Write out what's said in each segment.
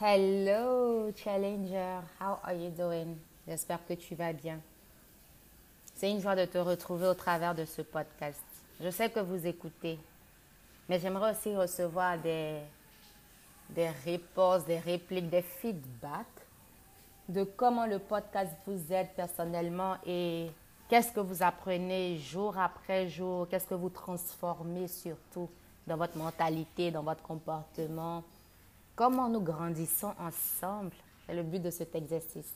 Hello Challenger, how are you doing? J'espère que tu vas bien. C'est une joie de te retrouver au travers de ce podcast. Je sais que vous écoutez, mais j'aimerais aussi recevoir des, des réponses, des répliques, des feedbacks de comment le podcast vous aide personnellement et qu'est-ce que vous apprenez jour après jour, qu'est-ce que vous transformez surtout dans votre mentalité, dans votre comportement Comment nous grandissons ensemble C'est le but de cet exercice.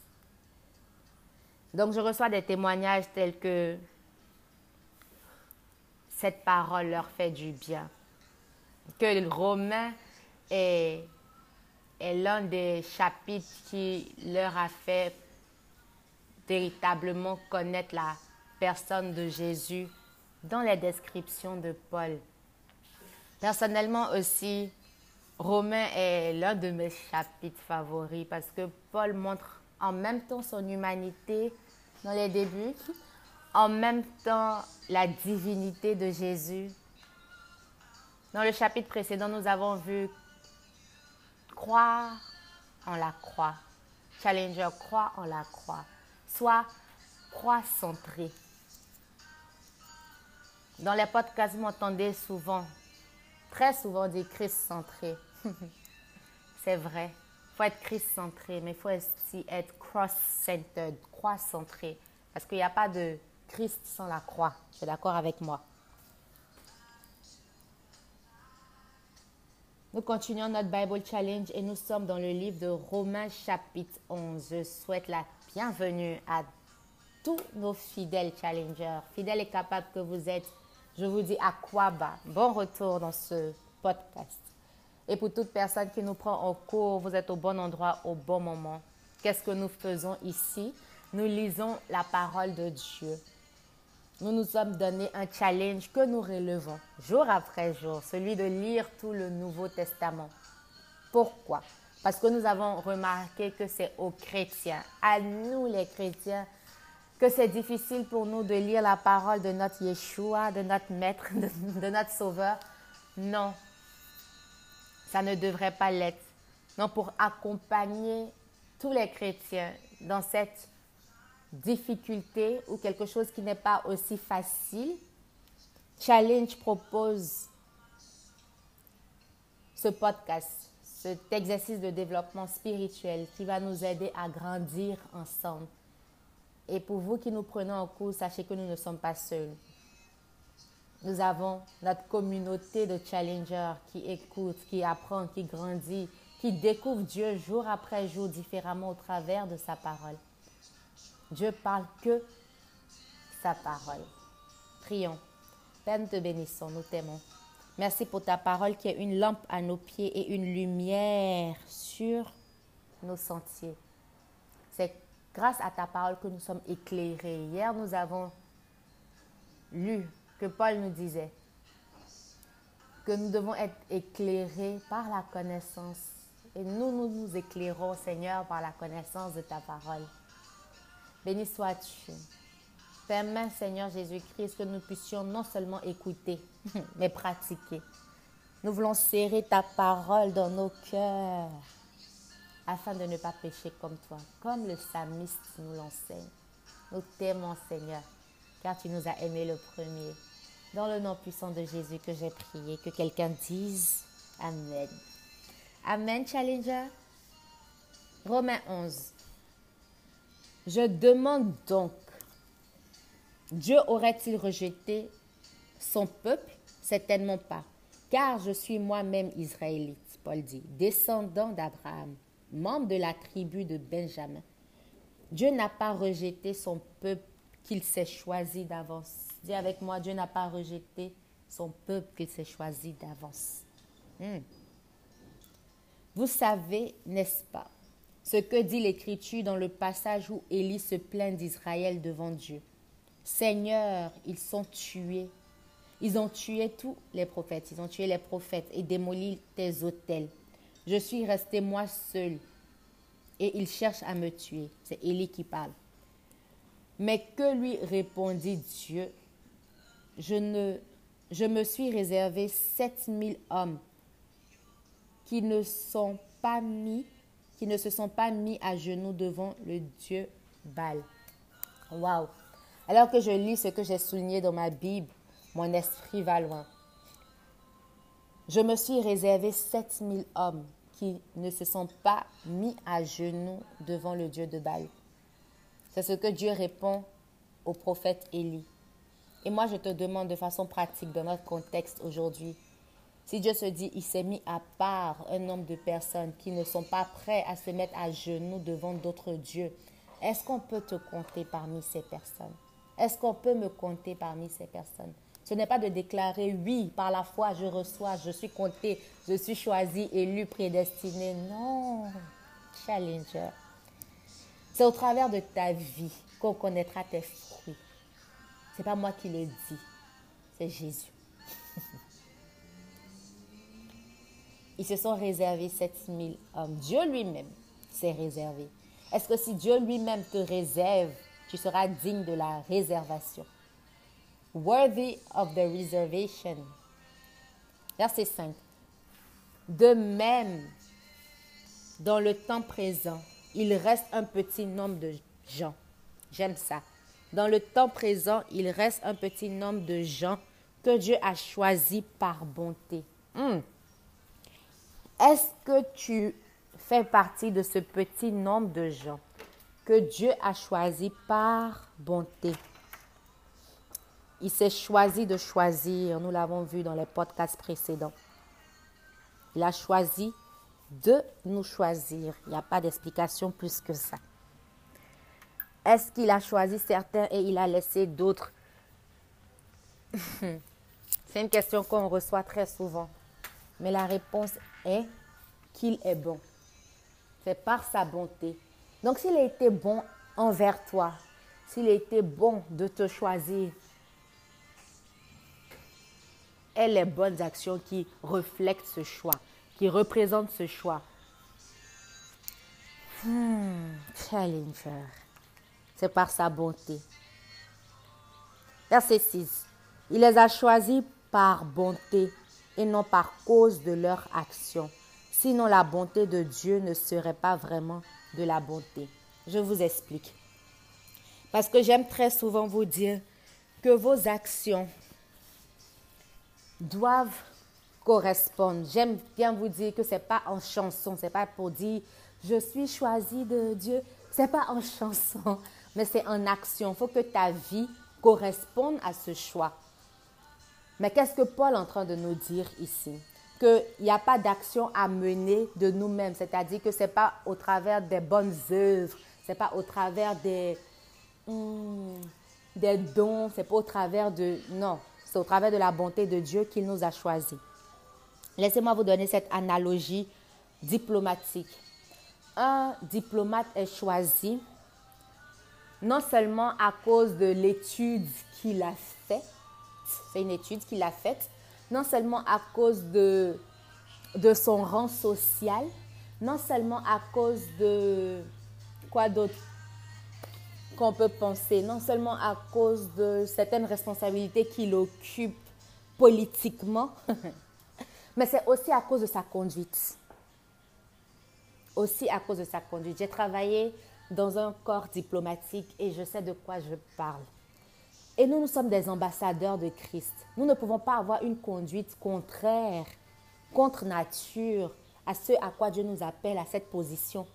Donc, je reçois des témoignages tels que cette parole leur fait du bien. Que Romain est, est l'un des chapitres qui leur a fait véritablement connaître la personne de Jésus dans les descriptions de Paul. Personnellement aussi, Romain est l'un de mes chapitres favoris parce que Paul montre en même temps son humanité dans les débuts, en même temps la divinité de Jésus. Dans le chapitre précédent, nous avons vu croire en la croix. Challenger, croire en la croix. Soit croix centrée. Dans les podcasts, vous m'entendez souvent, très souvent dire Christ centré. c'est vrai. Il faut être Christ-centré, mais il faut aussi être cross-centered, croix-centré. Parce qu'il n'y a pas de Christ sans la croix. Tu es d'accord avec moi? Nous continuons notre Bible Challenge et nous sommes dans le livre de Romains chapitre 11. Je souhaite la bienvenue à tous nos fidèles challengers, fidèles et capables que vous êtes. Je vous dis à quoi bas. Bon retour dans ce podcast. Et pour toute personne qui nous prend en cours, vous êtes au bon endroit au bon moment. Qu'est-ce que nous faisons ici? Nous lisons la parole de Dieu. Nous nous sommes donné un challenge que nous relevons jour après jour, celui de lire tout le Nouveau Testament. Pourquoi? Parce que nous avons remarqué que c'est aux chrétiens, à nous les chrétiens, que c'est difficile pour nous de lire la parole de notre Yeshua, de notre Maître, de, de notre Sauveur. Non, ça ne devrait pas l'être. Non, pour accompagner tous les chrétiens dans cette difficulté ou quelque chose qui n'est pas aussi facile, Challenge propose ce podcast, cet exercice de développement spirituel qui va nous aider à grandir ensemble. Et pour vous qui nous prenons en cours, sachez que nous ne sommes pas seuls. Nous avons notre communauté de challengers qui écoutent, qui apprend, qui grandit, qui découvre Dieu jour après jour différemment au travers de sa parole. Dieu parle que sa parole. Prions. Père, nous te bénissons, nous t'aimons. Merci pour ta parole qui est une lampe à nos pieds et une lumière sur nos sentiers. C'est grâce à ta parole que nous sommes éclairés. Hier, nous avons lu que Paul nous disait que nous devons être éclairés par la connaissance. Et nous, nous nous éclairons, Seigneur, par la connaissance de ta parole. Béni sois-tu. Permets, Seigneur Jésus-Christ, que nous puissions non seulement écouter, mais pratiquer. Nous voulons serrer ta parole dans nos cœurs afin de ne pas pécher comme toi, comme le psalmiste nous l'enseigne. Nous t'aimons, Seigneur, car tu nous as aimés le premier. Dans le nom puissant de Jésus que j'ai prié, que quelqu'un dise Amen. Amen, Challenger. Romains 11. Je demande donc, Dieu aurait-il rejeté son peuple? Certainement pas, car je suis moi-même israélite, Paul dit, descendant d'Abraham, membre de la tribu de Benjamin. Dieu n'a pas rejeté son peuple qu'il s'est choisi d'avance. Dis avec moi, Dieu n'a pas rejeté son peuple qu'il s'est choisi d'avance. Hmm. Vous savez, n'est-ce pas, ce que dit l'Écriture dans le passage où Élie se plaint d'Israël devant Dieu? Seigneur, ils sont tués. Ils ont tué tous les prophètes. Ils ont tué les prophètes et démoli tes autels. Je suis resté moi seul et ils cherchent à me tuer. C'est Élie qui parle. Mais que lui répondit Dieu je, ne, je me suis réservé 7000 hommes qui ne sont pas mis qui ne se sont pas mis à genoux devant le Dieu Baal. Waouh! Alors que je lis ce que j'ai souligné dans ma Bible, mon esprit va loin. Je me suis réservé 7000 hommes qui ne se sont pas mis à genoux devant le Dieu de Baal. C'est ce que Dieu répond au prophète Élie. Et moi, je te demande de façon pratique, dans notre contexte aujourd'hui, si Dieu se dit, il s'est mis à part un nombre de personnes qui ne sont pas prêts à se mettre à genoux devant d'autres dieux, est-ce qu'on peut te compter parmi ces personnes? Est-ce qu'on peut me compter parmi ces personnes? Ce n'est pas de déclarer, oui, par la foi, je reçois, je suis compté, je suis choisi, élu, prédestiné. Non, challenger. C'est au travers de ta vie qu'on connaîtra tes fruits. Ce n'est pas moi qui le dis, c'est Jésus. Ils se sont réservés 7000 hommes. Dieu lui-même s'est réservé. Est-ce que si Dieu lui-même te réserve, tu seras digne de la réservation? Worthy of the reservation. Verset 5. De même, dans le temps présent, il reste un petit nombre de gens. J'aime ça. Dans le temps présent, il reste un petit nombre de gens que Dieu a choisis par bonté. Hmm. Est-ce que tu fais partie de ce petit nombre de gens que Dieu a choisis par bonté? Il s'est choisi de choisir, nous l'avons vu dans les podcasts précédents. Il a choisi de nous choisir. Il n'y a pas d'explication plus que ça. Est-ce qu'il a choisi certains et il a laissé d'autres? C'est une question qu'on reçoit très souvent. Mais la réponse est qu'il est bon. C'est par sa bonté. Donc s'il a été bon envers toi, s'il a été bon de te choisir, et les bonnes actions qui reflètent ce choix, qui représentent ce choix. Hmm, challenger. C'est par sa bonté. Verset 6. Il les a choisis par bonté et non par cause de leur action. Sinon, la bonté de Dieu ne serait pas vraiment de la bonté. Je vous explique. Parce que j'aime très souvent vous dire que vos actions doivent correspondre. J'aime bien vous dire que ce n'est pas en chanson, ce n'est pas pour dire je suis choisi de Dieu. Ce n'est pas en chanson, mais c'est en action. Il faut que ta vie corresponde à ce choix. Mais qu'est-ce que Paul est en train de nous dire ici? Qu'il n'y a pas d'action à mener de nous-mêmes, c'est-à-dire que ce n'est pas au travers des bonnes œuvres, ce n'est pas au travers des, hmm, des dons, ce n'est pas au travers de... Non, c'est au travers de la bonté de Dieu qu'il nous a choisis. Laissez-moi vous donner cette analogie diplomatique. Un diplomate est choisi non seulement à cause de l'étude qu'il a faite, c'est une étude qu'il a faite, non seulement à cause de, de son rang social, non seulement à cause de quoi d'autre? Qu'on peut penser, non seulement à cause de certaines responsabilités qu'il occupe politiquement, mais c'est aussi à cause de sa conduite. Aussi à cause de sa conduite. J'ai travaillé dans un corps diplomatique et je sais de quoi je parle. Et nous, nous sommes des ambassadeurs de Christ. Nous ne pouvons pas avoir une conduite contraire, contre nature, à ce à quoi Dieu nous appelle, à cette position.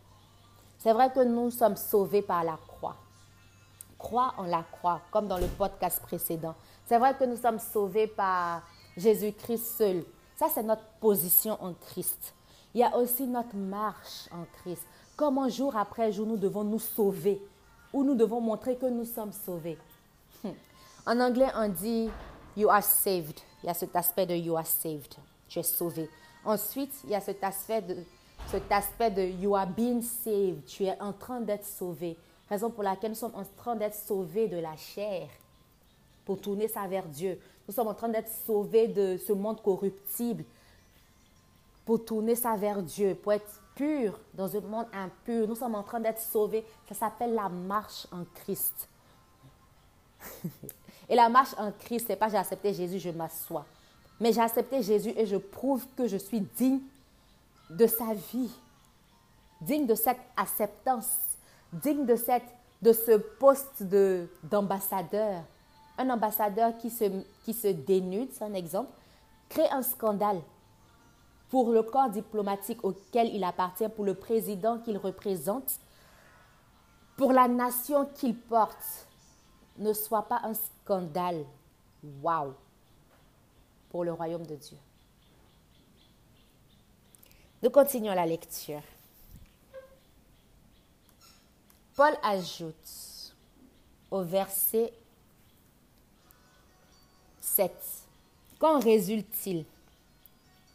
C'est vrai que nous sommes sauvés par la croix. Crois en la croix, comme dans le podcast précédent. C'est vrai que nous sommes sauvés par Jésus-Christ seul. Ça, c'est notre position en Christ. Il y a aussi notre marche en Christ. Comment jour après jour nous devons nous sauver, ou nous devons montrer que nous sommes sauvés. En anglais, on dit You are saved. Il y a cet aspect de You are saved. Tu es sauvé. Ensuite, il y a cet aspect de, cet aspect de You are being saved. Tu es en train d'être sauvé. Raison pour laquelle nous sommes en train d'être sauvés de la chair pour tourner ça vers Dieu. Nous sommes en train d'être sauvés de ce monde corruptible pour tourner ça vers Dieu, pour être pur dans un monde impur. Nous sommes en train d'être sauvés. Ça s'appelle la marche en Christ. Et la marche en Christ, ce n'est pas j'ai accepté Jésus, je m'assois. Mais j'ai accepté Jésus et je prouve que je suis digne de sa vie. digne de cette acceptance, digne de, cette, de ce poste d'ambassadeur. Un ambassadeur qui se, qui se dénude, c'est un exemple, crée un scandale pour le corps diplomatique auquel il appartient, pour le président qu'il représente, pour la nation qu'il porte, ne soit pas un scandale. Waouh! Pour le royaume de Dieu. Nous continuons la lecture. Paul ajoute au verset 7. Qu'en résulte-t-il?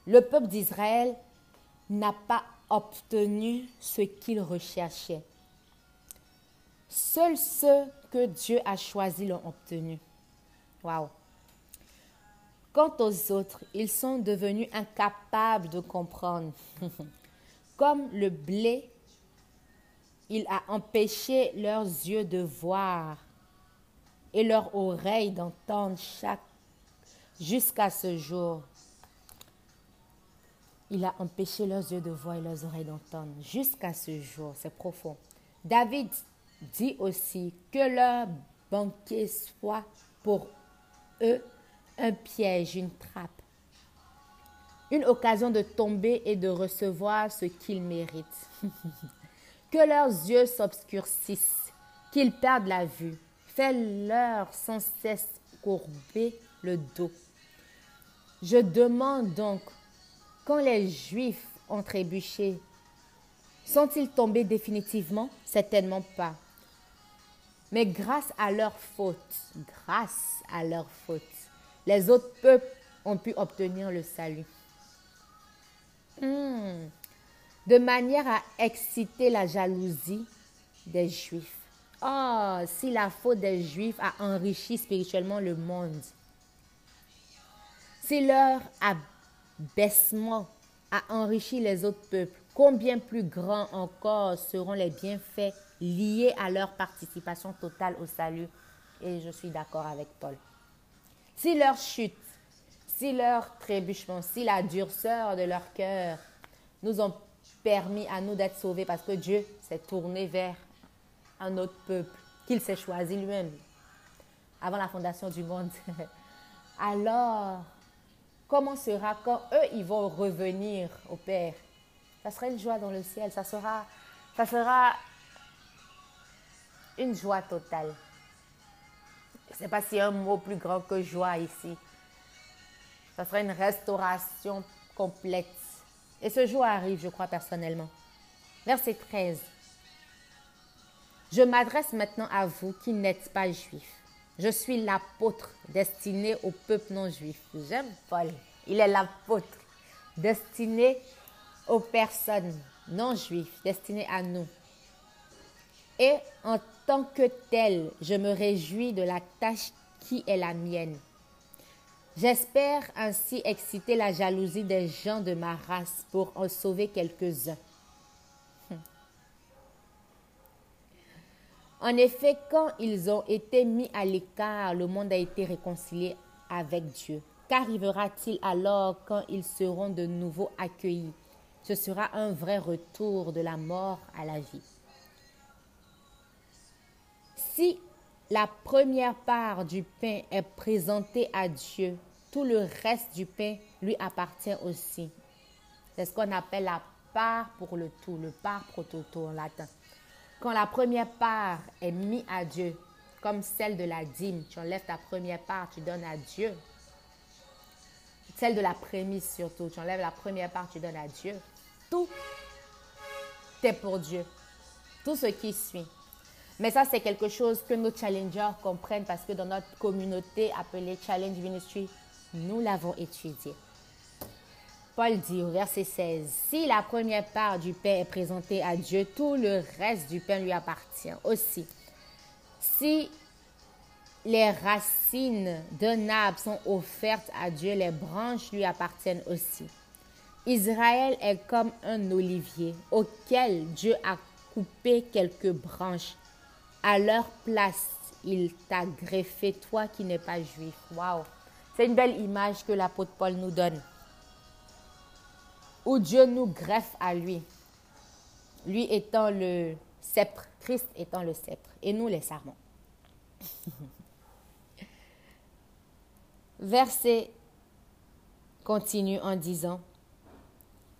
Le peuple d'Israël n'a pas obtenu ce qu'il recherchait. Seuls ceux que Dieu a choisis l'ont obtenu. Waouh! Quant aux autres, ils sont devenus incapables de comprendre. Comme le blé, il a empêché leurs yeux de voir et leurs oreilles d'entendre chaque jusqu'à ce jour. Il a empêché leurs yeux de voir et leurs oreilles d'entendre jusqu'à ce jour. C'est profond. David dit aussi que leur banquet soit pour eux un piège, une trappe, une occasion de tomber et de recevoir ce qu'ils méritent. que leurs yeux s'obscurcissent, qu'ils perdent la vue. Fais-leur sans cesse courber le dos. Je demande donc, quand les Juifs ont trébuché, sont-ils tombés définitivement? Certainement pas. Mais grâce à leur faute, grâce à leur faute, les autres peuples ont pu obtenir le salut. Hmm. De manière à exciter la jalousie des Juifs. Oh, si la faute des Juifs a enrichi spirituellement le monde, si leur abaissement a enrichi les autres peuples, combien plus grands encore seront les bienfaits liés à leur participation totale au salut? Et je suis d'accord avec Paul. Si leur chute, si leur trébuchement, si la durceur de leur cœur nous ont permis à nous d'être sauvés parce que Dieu s'est tourné vers un autre peuple qu'il s'est choisi lui-même avant la fondation du monde. Alors, comment sera quand eux, ils vont revenir au Père? Ça sera une joie dans le ciel, ça sera, ça sera une joie totale. Je ne sais pas s'il y a un mot plus grand que joie ici. Ça serait une restauration complète. Et ce jour arrive, je crois personnellement. Verset 13. Je m'adresse maintenant à vous qui n'êtes pas juifs. Je suis l'apôtre destiné au peuple non juif. J'aime Paul. Il est l'apôtre destiné aux personnes non juives, destiné à nous. Et en tant que tel, je me réjouis de la tâche qui est la mienne. J'espère ainsi exciter la jalousie des gens de ma race pour en sauver quelques-uns. En effet, quand ils ont été mis à l'écart, le monde a été réconcilié avec Dieu. Qu'arrivera-t-il alors quand ils seront de nouveau accueillis? Ce sera un vrai retour de la mort à la vie. Si la première part du pain est présentée à Dieu, tout le reste du pain lui appartient aussi. C'est ce qu'on appelle la part pour le tout, le part pro toto en latin. Quand la première part est mise à Dieu, comme celle de la dîme, tu enlèves ta première part, tu donnes à Dieu. Celle de la prémisse surtout, tu enlèves la première part, tu donnes à Dieu. Tout est pour Dieu. Tout ce qui suit. Mais ça, c'est quelque chose que nos challengers comprennent parce que dans notre communauté appelée Challenge Ministry, nous l'avons étudié. Paul dit au verset 16, Si la première part du pain est présentée à Dieu, tout le reste du pain lui appartient aussi. Si les racines d'un arbre sont offertes à Dieu, les branches lui appartiennent aussi. Israël est comme un olivier auquel Dieu a coupé quelques branches à leur place, il t'a greffé, toi qui n'es pas juif. Waouh! C'est une belle image que l'apôtre Paul nous donne. Où Dieu nous greffe à lui. lui étant le sceptre, Christ étant le sceptre, et nous les sarments. Verset continue en disant,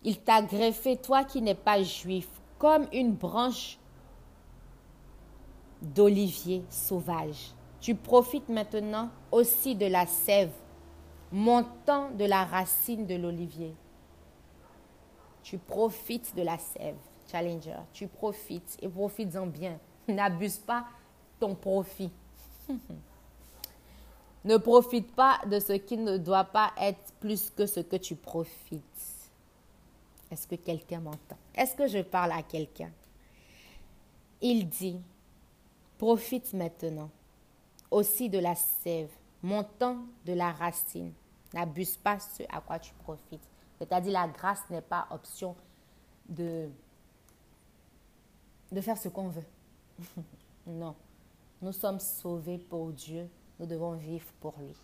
Il t'a greffé, toi qui n'es pas juif, comme une branche d'olivier sauvage. Tu profites maintenant aussi de la sève montant de la racine de l'olivier. Tu profites de la sève, Challenger. Tu profites et profites-en bien. N'abuse pas ton profit. ne profite pas de ce qui ne doit pas être plus que ce que tu profites. Est-ce que quelqu'un m'entend? Est-ce que je parle à quelqu'un? Il dit, profite maintenant aussi de la sève, montant de la racine. N'abuse pas ce à quoi tu profites. C'est-à-dire la grâce n'est pas option de, de faire ce qu'on veut. non. Nous sommes sauvés pour Dieu. Nous devons vivre pour lui.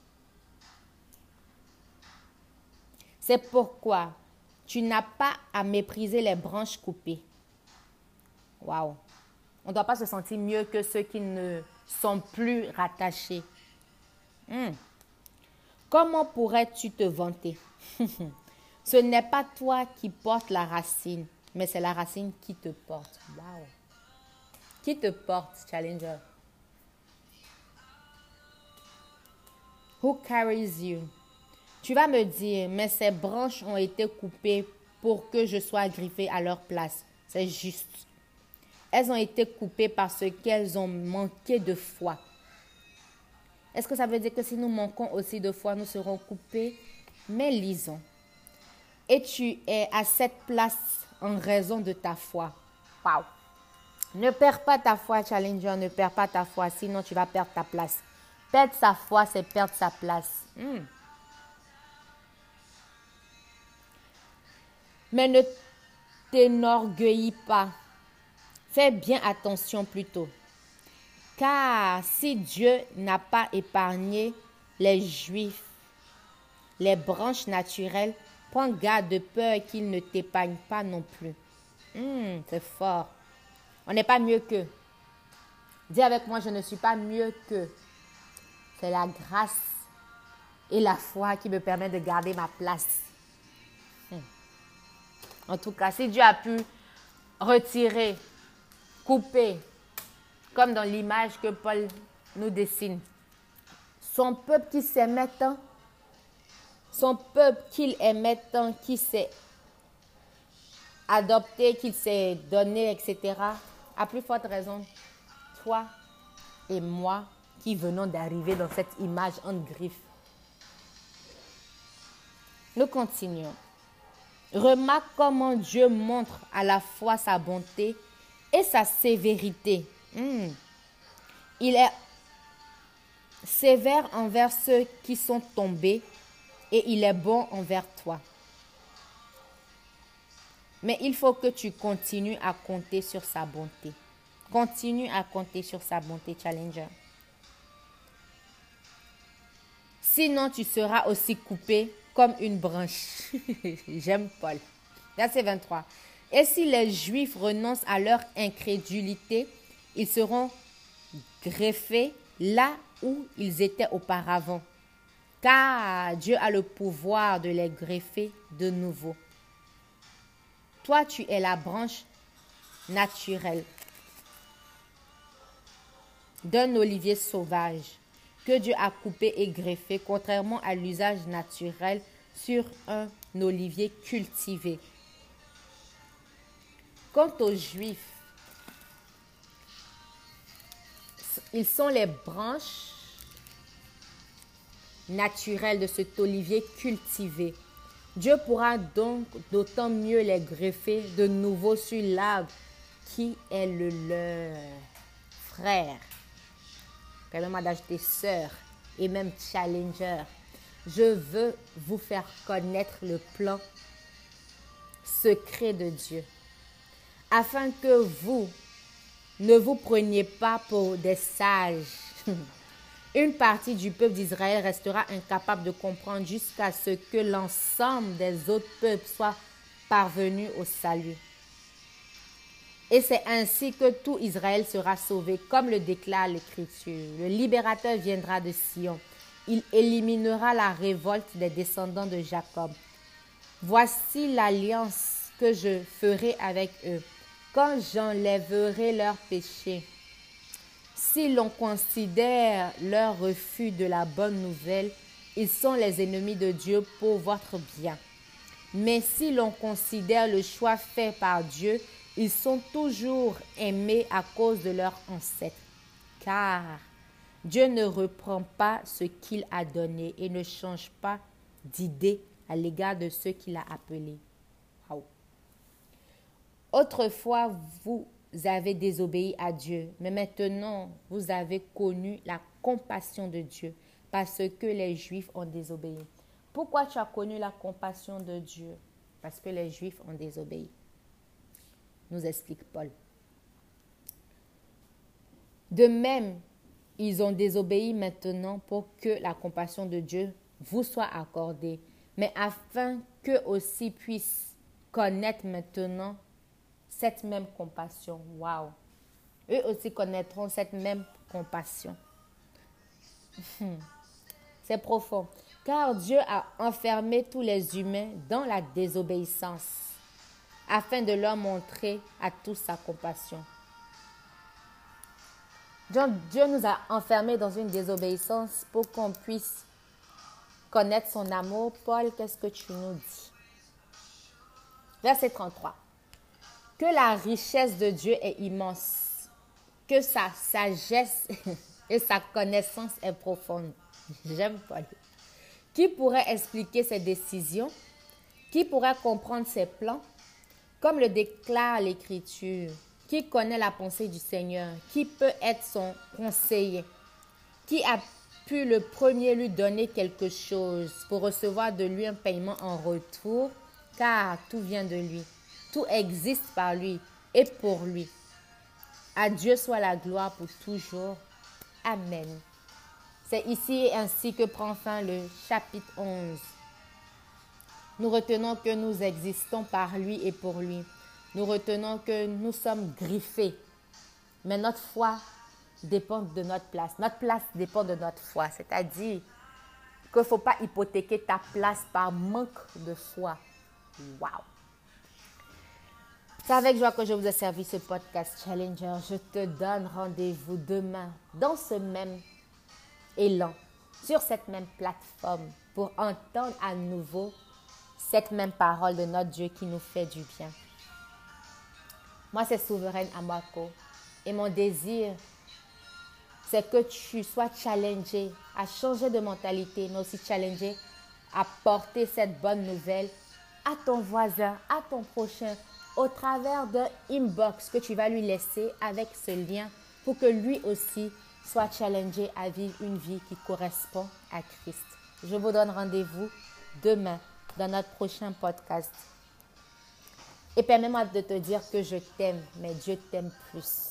C'est pourquoi tu n'as pas à mépriser les branches coupées. Waouh! On ne doit pas se sentir mieux que ceux qui ne sont plus rattachés. Hmm. Comment pourrais-tu te vanter? Ce n'est pas toi qui portes la racine, mais c'est la racine qui te porte. Wow. Qui te porte, Challenger? Who carries you? Tu vas me dire, mais ces branches ont été coupées pour que je sois griffé à leur place. C'est juste. Elles ont été coupées parce qu'elles ont manqué de foi. Est-ce que ça veut dire que si nous manquons aussi de foi, nous serons coupés? Mais lisons. Et tu es à cette place en raison de ta foi. Wow. Ne perds pas ta foi, Challenger, ne perds pas ta foi, sinon tu vas perdre ta place. Perdre sa foi, c'est perdre sa place. Hmm. Mais ne t'énorgueillis pas Fais bien attention plutôt. Car si Dieu n'a pas épargné les Juifs, les branches naturelles, prends garde de peur qu'il ne t'épargne pas non plus. Hmm, c'est fort. On n'est pas mieux qu'eux. Dis avec moi, je ne suis pas mieux qu'eux. C'est la grâce et la foi qui me permet de garder ma place. Hmm. En tout cas, si Dieu a pu retirer coupé, comme dans l'image que Paul nous dessine. Son peuple qui s'aimait tant, son peuple qu'il aimait tant, qui s'est adopté, qu'il s'est donné, etc., a plus forte raison, toi et moi qui venons d'arriver dans cette image en griffe. Nous continuons. Remarque comment Dieu montre à la fois sa bonté et sa sévérité. Hmm. Il est sévère envers ceux qui sont tombés et il est bon envers toi. Mais il faut que tu continues à compter sur sa bonté. Continue à compter sur sa bonté, Challenger. Sinon, tu seras aussi coupé comme une branche. J'aime Paul. Verset 23. Et si les Juifs renoncent à leur incrédulité, ils seront greffés là où ils étaient auparavant, car Dieu a le pouvoir de les greffer de nouveau. Toi, tu es la branche naturelle d'un olivier sauvage que Dieu a coupé et greffé, contrairement à l'usage naturel sur un olivier cultivé. Quant aux Juifs, ils sont les branches naturelles de cet olivier cultivé. Dieu pourra donc d'autant mieux les greffer de nouveau sur l'arbre qui est le leur. Frère, permets-moi d'ajouter sœur et même challenger. Je veux vous faire connaître le plan secret de Dieu afin que vous ne vous preniez pas pour des sages. Une partie du peuple d'Israël restera incapable de comprendre jusqu'à ce que l'ensemble des autres peuples soient parvenus au salut. Et c'est ainsi que tout Israël sera sauvé, comme le déclare l'Écriture. Le libérateur viendra de Sion. Il éliminera la révolte des descendants de Jacob. Voici l'alliance que je ferai avec eux, quand j'enlèverai leurs péchés. Si l'on considère leur refus de la bonne nouvelle, ils sont les ennemis de Dieu pour votre bien. Mais si l'on considère le choix fait par Dieu, ils sont toujours aimés à cause de leurs ancêtres. Car Dieu ne reprend pas ce qu'il a donné et ne change pas d'idée à l'égard de ceux qu'il a appelés. Autrefois, vous avez désobéi à Dieu, mais maintenant, vous avez connu la compassion de Dieu parce que les Juifs ont désobéi. Pourquoi tu as connu la compassion de Dieu? Parce que les Juifs ont désobéi. Nous explique Paul. De même, ils ont désobéi maintenant pour que la compassion de Dieu vous soit accordée, mais afin qu'eux aussi puissent connaître maintenant cette même compassion. Waouh! Eux aussi connaîtront cette même compassion. C'est profond. Car Dieu a enfermé tous les humains dans la désobéissance afin de leur montrer à tous sa compassion. Dieu nous a enfermés dans une désobéissance pour qu'on puisse connaître son amour. Paul, qu'est-ce que tu nous dis? Verset 33. Que la richesse de Dieu est immense, que sa sagesse et sa connaissance est profonde. J'aime Paul. Qui pourrait expliquer ses décisions? Qui pourrait comprendre ses plans? Comme le déclare l'Écriture, qui connaît la pensée du Seigneur Qui peut être son conseiller? Qui a pu le premier lui donner quelque chose pour recevoir de lui un paiement en retour? Car tout vient de lui. Tout existe par lui et pour lui. À Dieu soit la gloire pour toujours. Amen. C'est ici ainsi que prend fin le chapitre 11. Nous retenons que nous existons par lui et pour lui. Nous retenons que nous sommes griffés. Mais notre foi dépend de notre place. Notre place dépend de notre foi. C'est-à-dire qu'il ne faut pas hypothéquer ta place par manque de foi. Wow! C'est avec joie que je vous ai servi ce podcast Challenger. Je te donne rendez-vous demain dans ce même élan, sur cette même plateforme, pour entendre à nouveau cette même parole de notre Dieu qui nous fait du bien. Moi, c'est Souveraine Amako. Et mon désir, c'est que tu sois challengé à changer de mentalité, mais aussi challengé à porter cette bonne nouvelle à ton voisin, à ton prochain, au travers d'un inbox que tu vas lui laisser avec ce lien pour que lui aussi soit challengé à vivre une vie qui correspond à Christ. Je vous donne rendez-vous demain dans notre prochain podcast. Et permets-moi de te dire que je t'aime, mais Dieu t'aime plus.